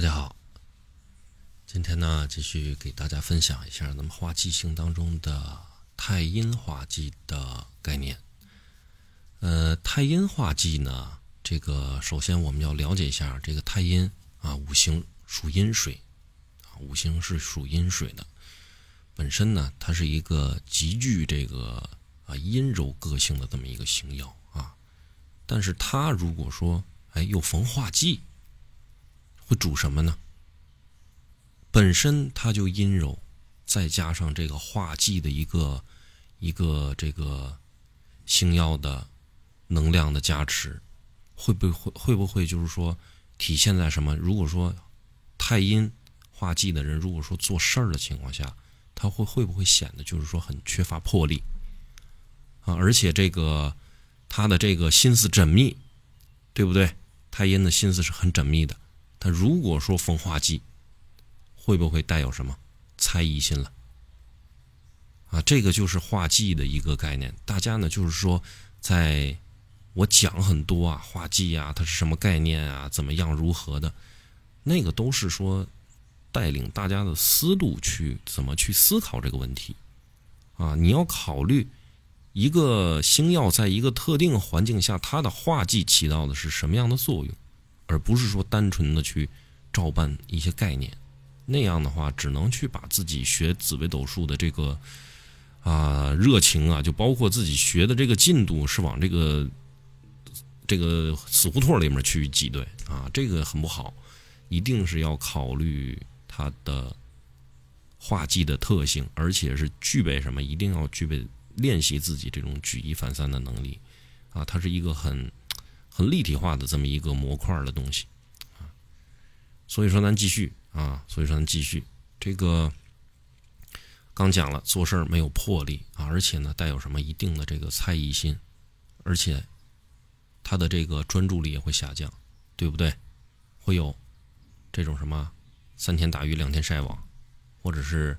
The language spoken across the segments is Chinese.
大家好，今天呢继续给大家分享一下咱们化忌星当中的太阴化忌的概念。呃，太阴化忌呢，这个首先我们要了解一下这个太阴啊，五行属阴水啊，五行是属阴水的，本身呢它是一个极具这个啊阴柔个性的这么一个星耀啊，但是它如果说哎又逢化忌。会主什么呢？本身它就阴柔，再加上这个化忌的一个一个这个星耀的能量的加持，会不会会不会就是说体现在什么？如果说太阴化忌的人，如果说做事儿的情况下，他会会不会显得就是说很缺乏魄力啊？而且这个他的这个心思缜密，对不对？太阴的心思是很缜密的。他如果说逢化忌，会不会带有什么猜疑心了？啊，这个就是化忌的一个概念。大家呢，就是说，在我讲很多啊，化忌啊，它是什么概念啊，怎么样如何的，那个都是说带领大家的思路去怎么去思考这个问题啊。你要考虑一个星耀在一个特定环境下，它的化忌起到的是什么样的作用。而不是说单纯的去照搬一些概念，那样的话只能去把自己学紫微斗数的这个啊热情啊，就包括自己学的这个进度是往这个这个死胡同里面去挤兑啊，这个很不好。一定是要考虑它的画技的特性，而且是具备什么？一定要具备练习自己这种举一反三的能力啊，它是一个很。立体化的这么一个模块的东西啊，所以说咱继续啊，所以说咱继续这个刚讲了，做事儿没有魄力啊，而且呢带有什么一定的这个猜疑心，而且他的这个专注力也会下降，对不对？会有这种什么三天打鱼两天晒网，或者是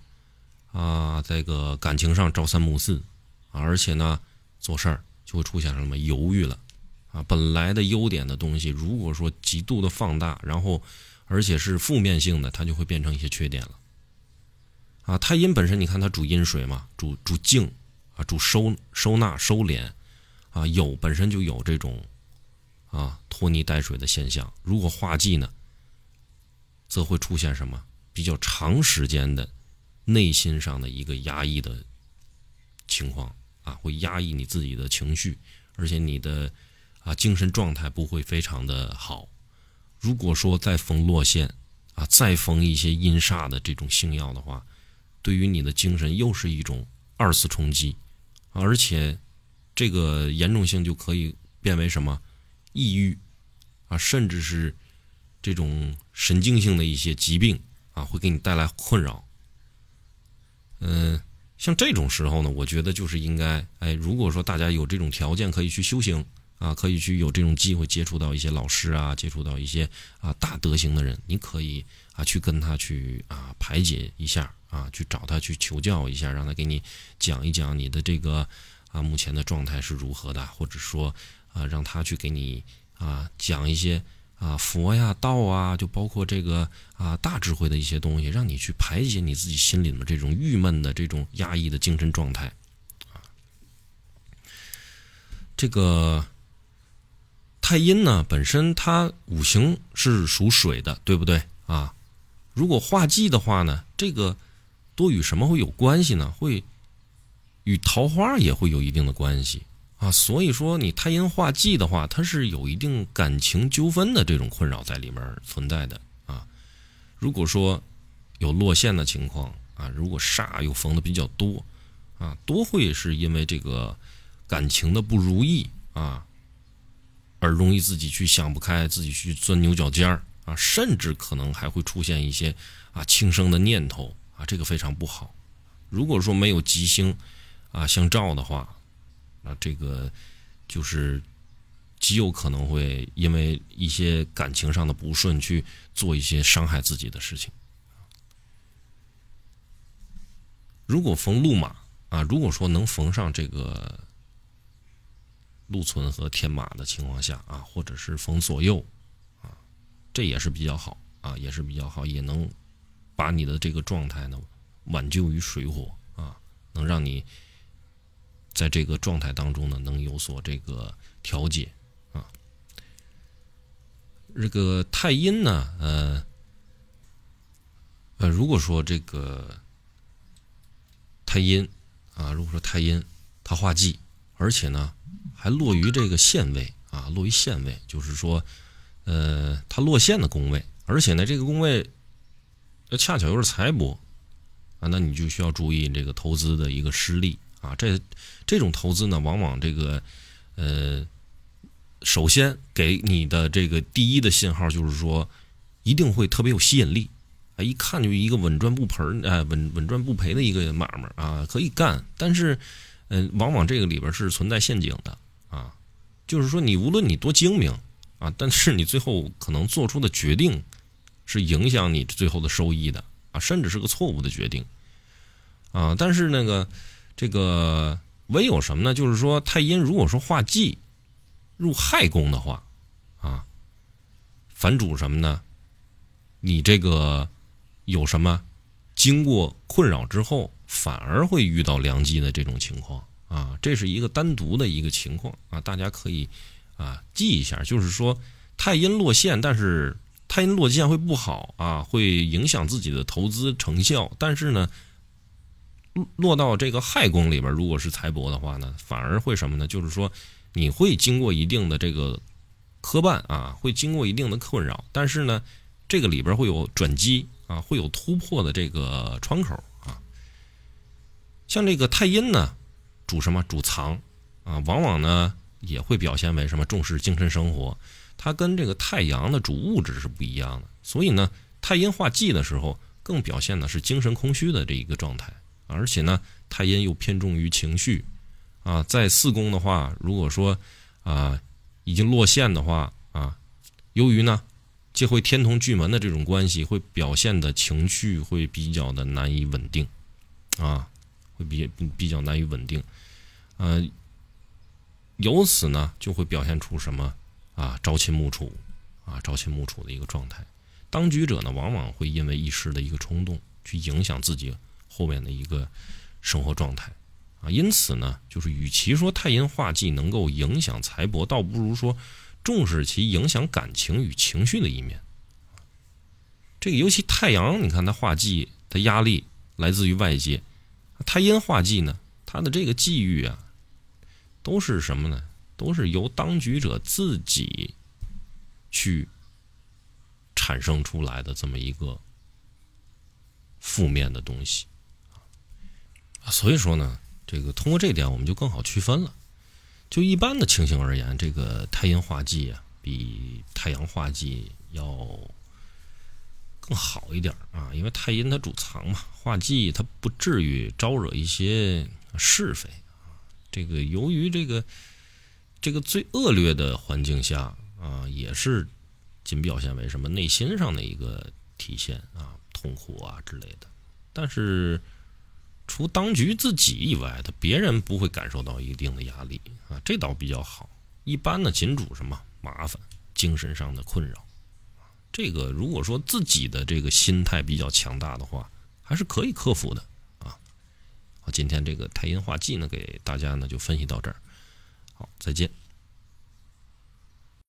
啊这个感情上朝三暮四啊，而且呢做事儿就会出现什么犹豫了。啊，本来的优点的东西，如果说极度的放大，然后而且是负面性的，它就会变成一些缺点了。啊，太阴本身，你看它主阴水嘛，主主静，啊，主收收纳收敛，啊，有本身就有这种啊拖泥带水的现象。如果化忌呢，则会出现什么比较长时间的内心上的一个压抑的情况啊，会压抑你自己的情绪，而且你的。啊，精神状态不会非常的好。如果说再逢落线，啊，再逢一些阴煞的这种星耀的话，对于你的精神又是一种二次冲击，而且这个严重性就可以变为什么抑郁啊，甚至是这种神经性的一些疾病啊，会给你带来困扰。嗯，像这种时候呢，我觉得就是应该，哎，如果说大家有这种条件，可以去修行。啊，可以去有这种机会接触到一些老师啊，接触到一些啊大德行的人，你可以啊去跟他去啊排解一下啊，去找他去求教一下，让他给你讲一讲你的这个啊目前的状态是如何的，或者说啊让他去给你啊讲一些啊佛呀道啊，就包括这个啊大智慧的一些东西，让你去排解你自己心里面这种郁闷的这种压抑的精神状态啊，这个。太阴呢，本身它五行是属水的，对不对啊？如果化忌的话呢，这个多与什么会有关系呢？会与桃花也会有一定的关系啊。所以说，你太阴化忌的话，它是有一定感情纠纷的这种困扰在里面存在的啊。如果说有落线的情况啊，如果煞又逢的比较多啊，多会是因为这个感情的不如意啊。而容易自己去想不开，自己去钻牛角尖儿啊，甚至可能还会出现一些啊轻生的念头啊，这个非常不好。如果说没有吉星啊相照的话，那这个就是极有可能会因为一些感情上的不顺去做一些伤害自己的事情。如果逢路马啊，如果说能逢上这个。禄存和天马的情况下啊，或者是逢左右啊，这也是比较好啊，也是比较好，也能把你的这个状态呢挽救于水火啊，能让你在这个状态当中呢能有所这个调节啊。这个太阴呢，呃呃，如果说这个太阴啊，如果说太阴它化忌，而且呢还落于这个陷位啊，落于陷位，就是说。呃，它落陷的宫位，而且呢，这个宫位，呃，恰巧又是财帛啊，那你就需要注意这个投资的一个失利啊。这这种投资呢，往往这个，呃，首先给你的这个第一的信号就是说，一定会特别有吸引力啊，一看就一个稳赚不赔哎，稳稳赚不赔的一个买卖啊，可以干。但是，嗯，往往这个里边是存在陷阱的啊，就是说你无论你多精明。啊，但是你最后可能做出的决定，是影响你最后的收益的啊，甚至是个错误的决定啊。但是那个这个唯有什么呢？就是说太阴如果说化忌入亥宫的话啊，反主什么呢？你这个有什么经过困扰之后，反而会遇到良机的这种情况啊，这是一个单独的一个情况啊，大家可以。啊，记一下，就是说太阴落陷，但是太阴落陷会不好啊，会影响自己的投资成效。但是呢，落到这个亥宫里边，如果是财帛的话呢，反而会什么呢？就是说你会经过一定的这个磕绊啊，会经过一定的困扰，但是呢，这个里边会有转机啊，会有突破的这个窗口。像这个太阴呢，主什么？主藏啊，往往呢。也会表现为什么重视精神生活，它跟这个太阳的主物质是不一样的。所以呢，太阴化忌的时候，更表现的是精神空虚的这一个状态。而且呢，太阴又偏重于情绪，啊，在四宫的话，如果说啊已经落陷的话啊，由于呢借会天同巨门的这种关系，会表现的情绪会比较的难以稳定，啊，比比较难以稳定，呃。由此呢，就会表现出什么啊？朝秦暮楚啊，朝秦暮楚的一个状态。当局者呢，往往会因为一时的一个冲动，去影响自己后面的一个生活状态啊。因此呢，就是与其说太阴化忌能够影响财帛，倒不如说重视其影响感情与情绪的一面。这个尤其太阳，你看它化忌，它压力来自于外界；太阴化忌呢，它的这个际遇啊。都是什么呢？都是由当局者自己去产生出来的这么一个负面的东西啊。所以说呢，这个通过这点，我们就更好区分了。就一般的情形而言，这个太阴化忌啊，比太阳化忌要更好一点啊。因为太阴它主藏嘛，化忌它不至于招惹一些是非啊。这个由于这个这个最恶劣的环境下啊，也是仅表现为什么内心上的一个体现啊，痛苦啊之类的。但是除当局自己以外，他别人不会感受到一定的压力啊，这倒比较好。一般呢，仅主什么麻烦，精神上的困扰。这个如果说自己的这个心态比较强大的话，还是可以克服的啊。好，今天这个太阴化忌呢，给大家呢就分析到这儿。好，再见。